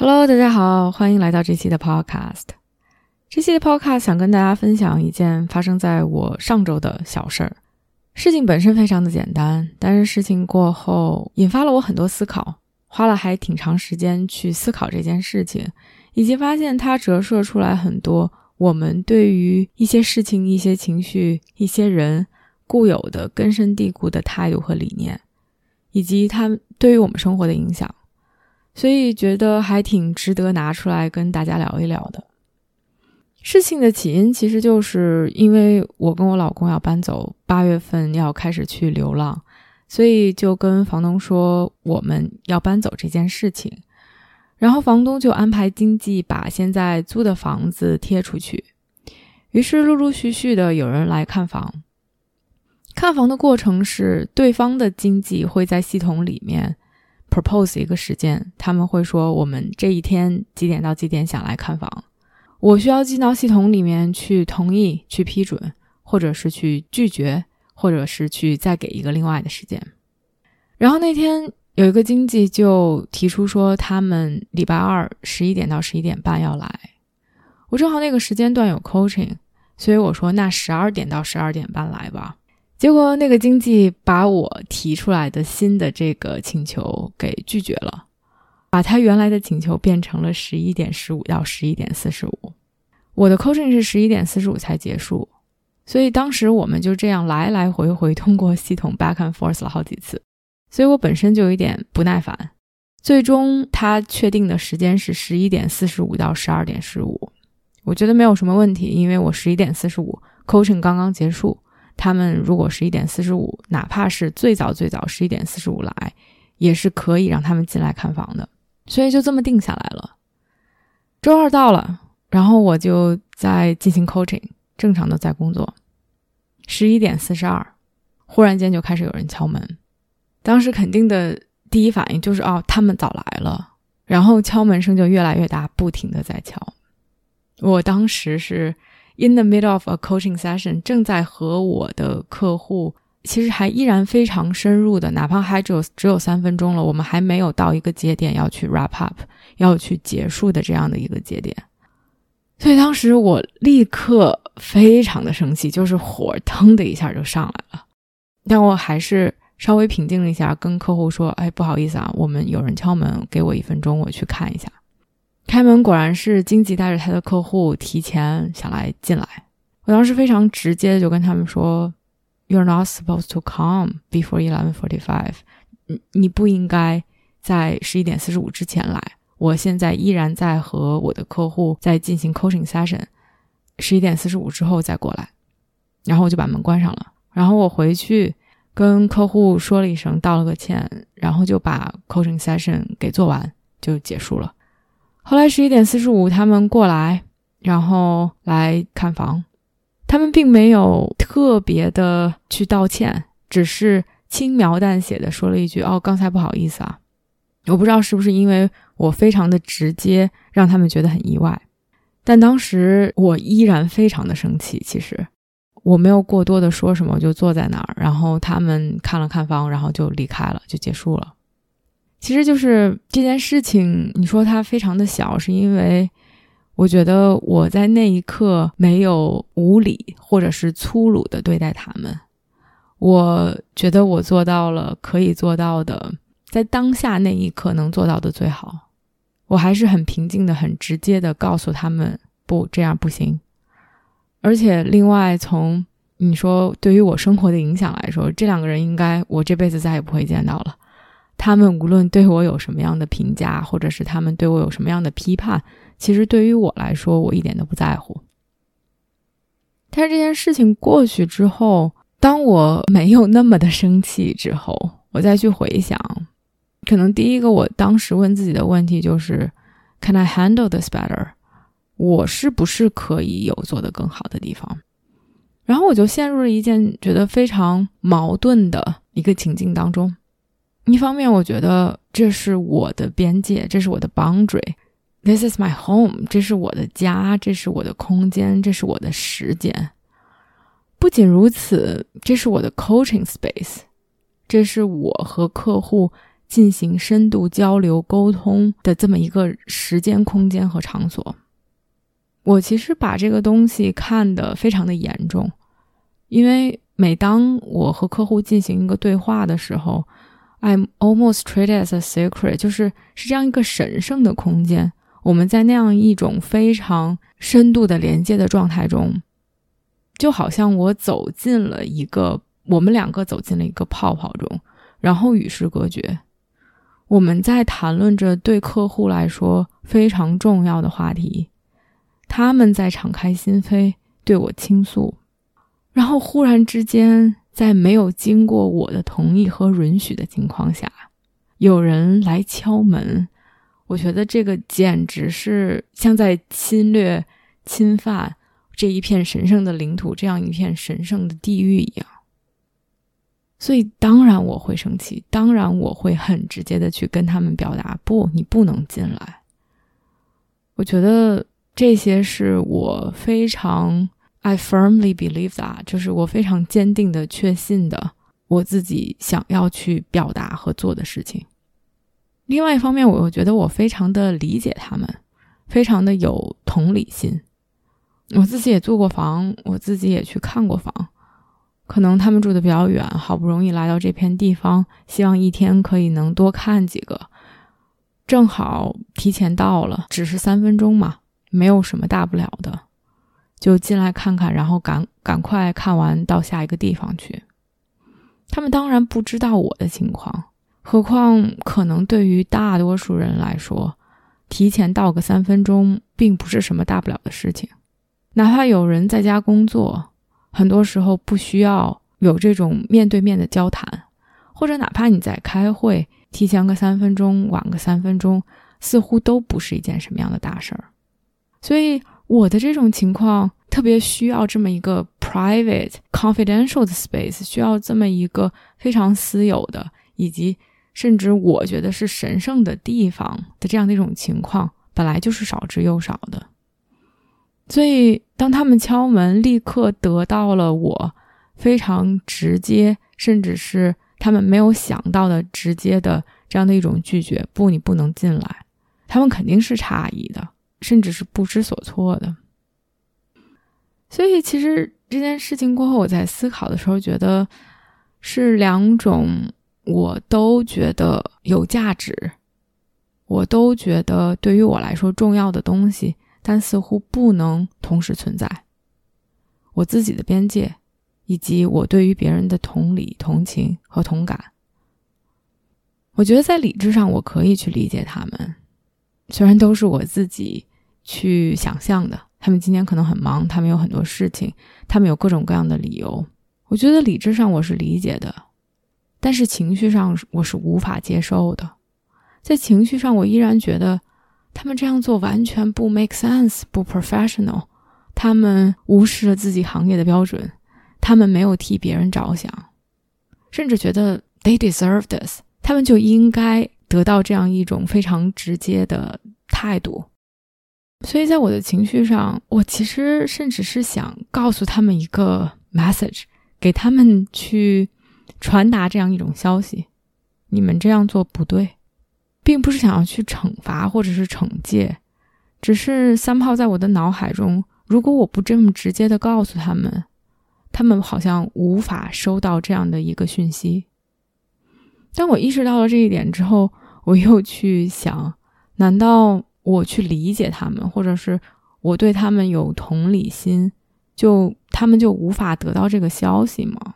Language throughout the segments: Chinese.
Hello，大家好，欢迎来到这期的 Podcast。这期的 Podcast 想跟大家分享一件发生在我上周的小事儿。事情本身非常的简单，但是事情过后引发了我很多思考，花了还挺长时间去思考这件事情，以及发现它折射出来很多我们对于一些事情、一些情绪、一些人固有的根深蒂固的态度和理念，以及它对于我们生活的影响。所以觉得还挺值得拿出来跟大家聊一聊的。事情的起因其实就是因为我跟我老公要搬走，八月份要开始去流浪，所以就跟房东说我们要搬走这件事情。然后房东就安排经纪把现在租的房子贴出去，于是陆陆续续的有人来看房。看房的过程是对方的经纪会在系统里面。Propose 一个时间，他们会说我们这一天几点到几点想来看房，我需要进到系统里面去同意、去批准，或者是去拒绝，或者是去再给一个另外的时间。然后那天有一个经纪就提出说，他们礼拜二十一点到十一点半要来，我正好那个时间段有 coaching，所以我说那十二点到十二点半来吧。结果那个经纪把我提出来的新的这个请求给拒绝了，把他原来的请求变成了十一点十五到十一点四十五。我的 coaching 是十一点四十五才结束，所以当时我们就这样来来回回通过系统 back and forth 了好几次，所以我本身就有一点不耐烦。最终他确定的时间是十一点四十五到十二点十五，我觉得没有什么问题，因为我十一点四十五 coaching 刚刚结束。他们如果十一点四十五，哪怕是最早最早十一点四十五来，也是可以让他们进来看房的，所以就这么定下来了。周二到了，然后我就在进行 coaching，正常的在工作。十一点四十二，忽然间就开始有人敲门，当时肯定的第一反应就是哦，他们早来了，然后敲门声就越来越大，不停的在敲。我当时是。In the middle of a coaching session，正在和我的客户，其实还依然非常深入的，哪怕还只有只有三分钟了，我们还没有到一个节点要去 wrap up，要去结束的这样的一个节点。所以当时我立刻非常的生气，就是火腾的一下就上来了。但我还是稍微平静了一下，跟客户说：“哎，不好意思啊，我们有人敲门，给我一分钟，我去看一下。”开门果然是经纪带着他的客户提前想来进来。我当时非常直接就跟他们说：“You're not supposed to come before eleven forty-five。你你不应该在十一点四十五之前来。我现在依然在和我的客户在进行 coaching session。十一点四十五之后再过来。”然后我就把门关上了。然后我回去跟客户说了一声，道了个歉，然后就把 coaching session 给做完，就结束了。后来十一点四十五，他们过来，然后来看房。他们并没有特别的去道歉，只是轻描淡写的说了一句：“哦，刚才不好意思啊。”我不知道是不是因为我非常的直接，让他们觉得很意外。但当时我依然非常的生气。其实我没有过多的说什么，我就坐在那儿，然后他们看了看房，然后就离开了，就结束了。其实就是这件事情，你说它非常的小，是因为我觉得我在那一刻没有无理或者是粗鲁的对待他们。我觉得我做到了可以做到的，在当下那一刻能做到的最好。我还是很平静的、很直接的告诉他们，不这样不行。而且另外，从你说对于我生活的影响来说，这两个人应该我这辈子再也不会见到了。他们无论对我有什么样的评价，或者是他们对我有什么样的批判，其实对于我来说，我一点都不在乎。但是这件事情过去之后，当我没有那么的生气之后，我再去回想，可能第一个我当时问自己的问题就是：Can I handle this better？我是不是可以有做得更好的地方？然后我就陷入了一件觉得非常矛盾的一个情境当中。一方面，我觉得这是我的边界，这是我的 boundary，this is my home，这是我的家，这是我的空间，这是我的时间。不仅如此，这是我的 coaching space，这是我和客户进行深度交流沟通的这么一个时间、空间和场所。我其实把这个东西看得非常的严重，因为每当我和客户进行一个对话的时候，I'm almost treated as a secret，就是是这样一个神圣的空间。我们在那样一种非常深度的连接的状态中。就好像我走进了一个，我们两个走进了一个泡泡中，然后与世隔绝。我们在谈论着对客户来说非常重要的话题，他们在敞开心扉对我倾诉，然后忽然之间，在没有经过我的同意和允许的情况下，有人来敲门。我觉得这个简直是像在侵略、侵犯。这一片神圣的领土，这样一片神圣的地域一样，所以当然我会生气，当然我会很直接的去跟他们表达：不，你不能进来。我觉得这些是我非常 I firmly believe that，就是我非常坚定的确信的，我自己想要去表达和做的事情。另外一方面，我觉得我非常的理解他们，非常的有同理心。我自己也租过房，我自己也去看过房。可能他们住的比较远，好不容易来到这片地方，希望一天可以能多看几个。正好提前到了，只是三分钟嘛，没有什么大不了的，就进来看看，然后赶赶快看完到下一个地方去。他们当然不知道我的情况，何况可能对于大多数人来说，提前到个三分钟并不是什么大不了的事情。哪怕有人在家工作，很多时候不需要有这种面对面的交谈，或者哪怕你在开会，提前个三分钟，晚个三分钟，似乎都不是一件什么样的大事儿。所以我的这种情况特别需要这么一个 private confidential 的 space，需要这么一个非常私有的，以及甚至我觉得是神圣的地方的这样的一种情况，本来就是少之又少的。所以，当他们敲门，立刻得到了我非常直接，甚至是他们没有想到的直接的这样的一种拒绝。不，你不能进来。他们肯定是诧异的，甚至是不知所措的。所以，其实这件事情过后，我在思考的时候，觉得是两种，我都觉得有价值，我都觉得对于我来说重要的东西。但似乎不能同时存在。我自己的边界，以及我对于别人的同理、同情和同感。我觉得在理智上，我可以去理解他们，虽然都是我自己去想象的。他们今天可能很忙，他们有很多事情，他们有各种各样的理由。我觉得理智上我是理解的，但是情绪上我是无法接受的。在情绪上，我依然觉得。他们这样做完全不 make sense，不 professional。他们无视了自己行业的标准，他们没有替别人着想，甚至觉得 they deserve this，他们就应该得到这样一种非常直接的态度。所以在我的情绪上，我其实甚至是想告诉他们一个 message，给他们去传达这样一种消息：你们这样做不对。并不是想要去惩罚或者是惩戒，只是三炮在我的脑海中，如果我不这么直接的告诉他们，他们好像无法收到这样的一个讯息。当我意识到了这一点之后，我又去想：难道我去理解他们，或者是我对他们有同理心，就他们就无法得到这个消息吗？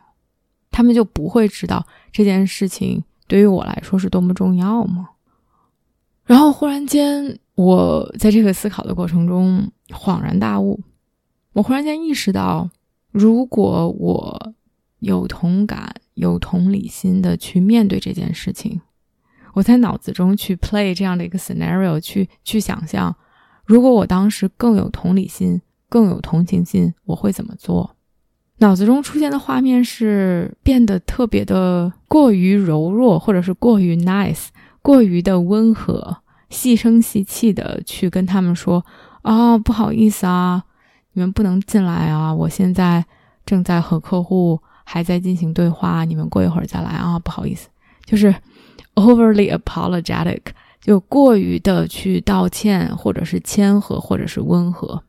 他们就不会知道这件事情对于我来说是多么重要吗？然后忽然间，我在这个思考的过程中恍然大悟。我忽然间意识到，如果我有同感、有同理心的去面对这件事情，我在脑子中去 play 这样的一个 scenario，去去想象，如果我当时更有同理心、更有同情心，我会怎么做？脑子中出现的画面是变得特别的过于柔弱，或者是过于 nice，过于的温和，细声细气的去跟他们说：“啊，不好意思啊，你们不能进来啊，我现在正在和客户还在进行对话，你们过一会儿再来啊，不好意思。”就是 overly apologetic，就过于的去道歉，或者是谦和，或者是温和。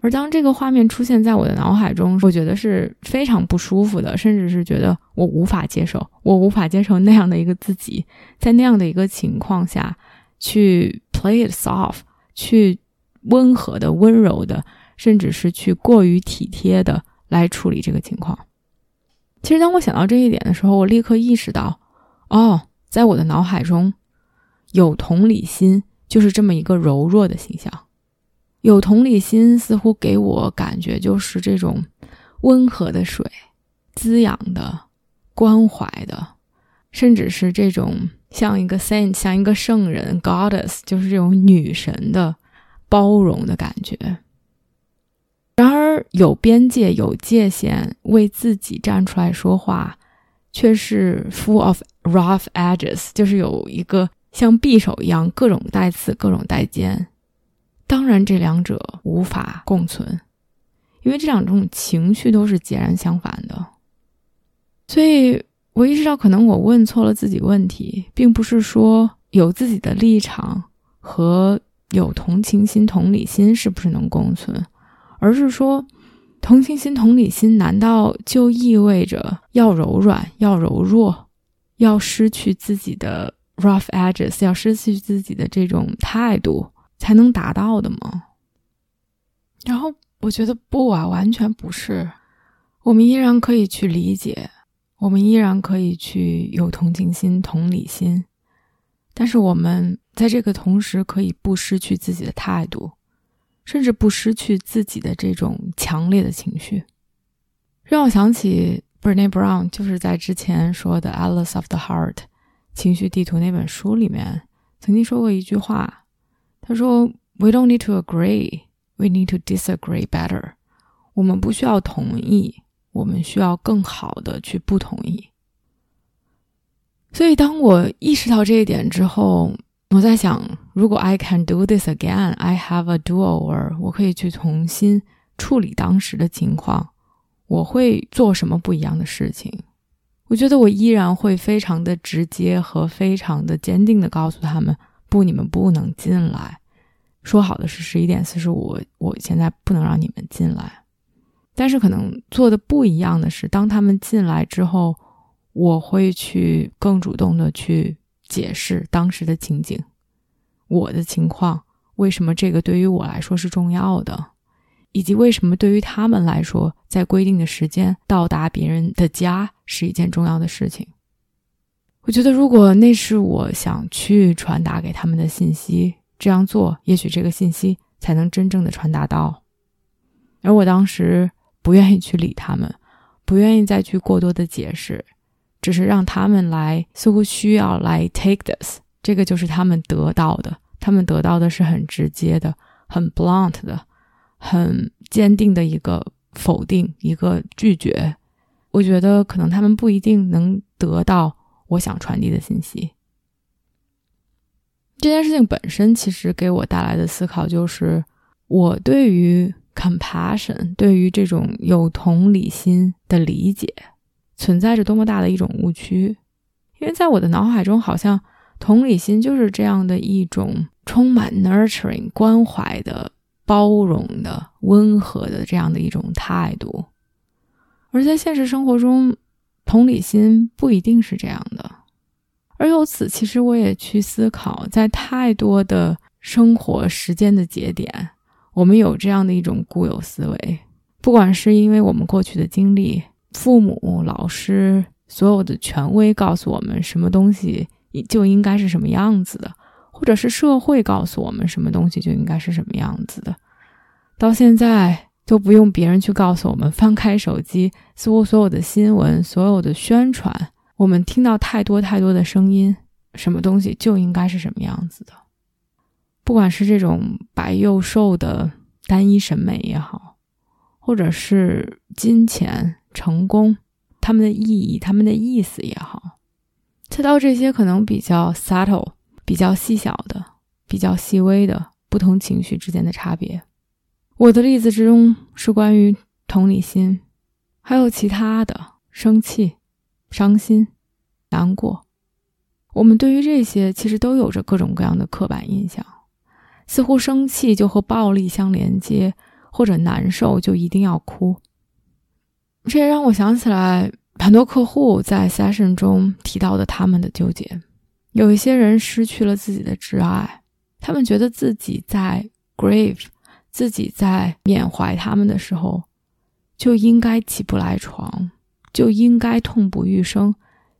而当这个画面出现在我的脑海中，我觉得是非常不舒服的，甚至是觉得我无法接受，我无法接受那样的一个自己，在那样的一个情况下去 play it soft，去温和的、温柔的，甚至是去过于体贴的来处理这个情况。其实，当我想到这一点的时候，我立刻意识到，哦，在我的脑海中，有同理心就是这么一个柔弱的形象。有同理心，似乎给我感觉就是这种温和的水，滋养的、关怀的，甚至是这种像一个 saint，像一个圣人 goddess，就是这种女神的包容的感觉。然而，有边界、有界限，为自己站出来说话，却是 full of rough edges，就是有一个像匕首一样，各种带刺，各种带尖。当然，这两者无法共存，因为这两种情绪都是截然相反的。所以我意识到，可能我问错了自己问题，并不是说有自己的立场和有同情心、同理心是不是能共存，而是说，同情心、同理心难道就意味着要柔软、要柔弱、要失去自己的 rough edges、要失去自己的这种态度？才能达到的吗？然后我觉得不啊，完全不是。我们依然可以去理解，我们依然可以去有同情心、同理心，但是我们在这个同时可以不失去自己的态度，甚至不失去自己的这种强烈的情绪。让我想起 Brené Brown，就是在之前说的《Alice of the Heart》情绪地图那本书里面曾经说过一句话。他说：“We don't need to agree, we need to disagree better。我们不需要同意，我们需要更好的去不同意。”所以，当我意识到这一点之后，我在想，如果 I can do this again, I have a do-over，我可以去重新处理当时的情况，我会做什么不一样的事情？我觉得我依然会非常的直接和非常的坚定的告诉他们。不，你们不能进来。说好的是十一点四十五，我现在不能让你们进来。但是可能做的不一样的是，当他们进来之后，我会去更主动的去解释当时的情景，我的情况，为什么这个对于我来说是重要的，以及为什么对于他们来说，在规定的时间到达别人的家是一件重要的事情。我觉得，如果那是我想去传达给他们的信息，这样做，也许这个信息才能真正的传达到。而我当时不愿意去理他们，不愿意再去过多的解释，只是让他们来，似乎需要来 take this，这个就是他们得到的。他们得到的是很直接的、很 blunt 的、很坚定的一个否定、一个拒绝。我觉得可能他们不一定能得到。我想传递的信息，这件事情本身其实给我带来的思考就是，我对于 compassion，对于这种有同理心的理解，存在着多么大的一种误区。因为在我的脑海中，好像同理心就是这样的一种充满 nurturing 关怀的、包容的、温和的这样的一种态度，而在现实生活中。同理心不一定是这样的，而由此，其实我也去思考，在太多的生活时间的节点，我们有这样的一种固有思维，不管是因为我们过去的经历、父母、老师、所有的权威告诉我们什么东西就应该是什么样子的，或者是社会告诉我们什么东西就应该是什么样子的，到现在。都不用别人去告诉我们，翻开手机，似乎所有的新闻、所有的宣传，我们听到太多太多的声音，什么东西就应该是什么样子的。不管是这种白幼瘦的单一审美也好，或者是金钱、成功，他们的意义、他们的意思也好，再到这些可能比较 subtle、比较细小的、比较细微的不同情绪之间的差别。我的例子之中是关于同理心，还有其他的生气、伤心、难过。我们对于这些其实都有着各种各样的刻板印象。似乎生气就和暴力相连接，或者难受就一定要哭。这也让我想起来很多客户在 session 中提到的他们的纠结。有一些人失去了自己的挚爱，他们觉得自己在 grieve，自己在缅怀他们的时候，就应该起不来床，就应该痛不欲生，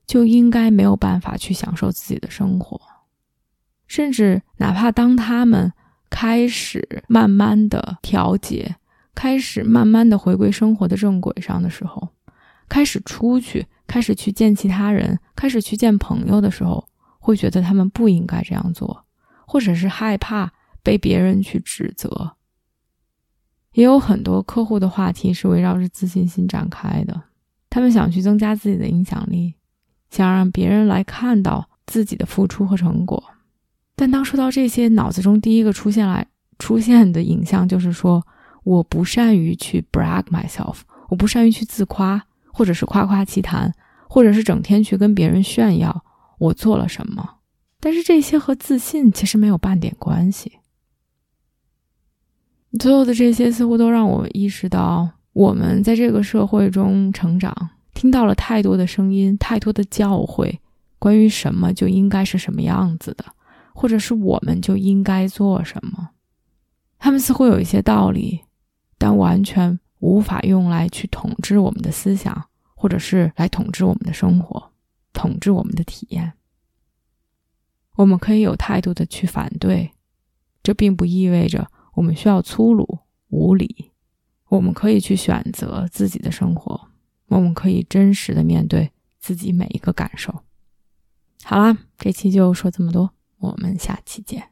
就应该没有办法去享受自己的生活。甚至哪怕当他们开始慢慢的调节，开始慢慢的回归生活的正轨上的时候，开始出去，开始去见其他人，开始去见朋友的时候，会觉得他们不应该这样做，或者是害怕被别人去指责。也有很多客户的话题是围绕着自信心展开的，他们想去增加自己的影响力，想让别人来看到自己的付出和成果。但当说到这些，脑子中第一个出现来出现的影像就是说，我不善于去 brag myself，我不善于去自夸，或者是夸夸其谈，或者是整天去跟别人炫耀我做了什么。但是这些和自信其实没有半点关系。所有的这些似乎都让我意识到，我们在这个社会中成长，听到了太多的声音，太多的教诲，关于什么就应该是什么样子的。或者是我们就应该做什么？他们似乎有一些道理，但完全无法用来去统治我们的思想，或者是来统治我们的生活，统治我们的体验。我们可以有态度的去反对，这并不意味着我们需要粗鲁无礼。我们可以去选择自己的生活，我们可以真实的面对自己每一个感受。好啦，这期就说这么多。我们下期见。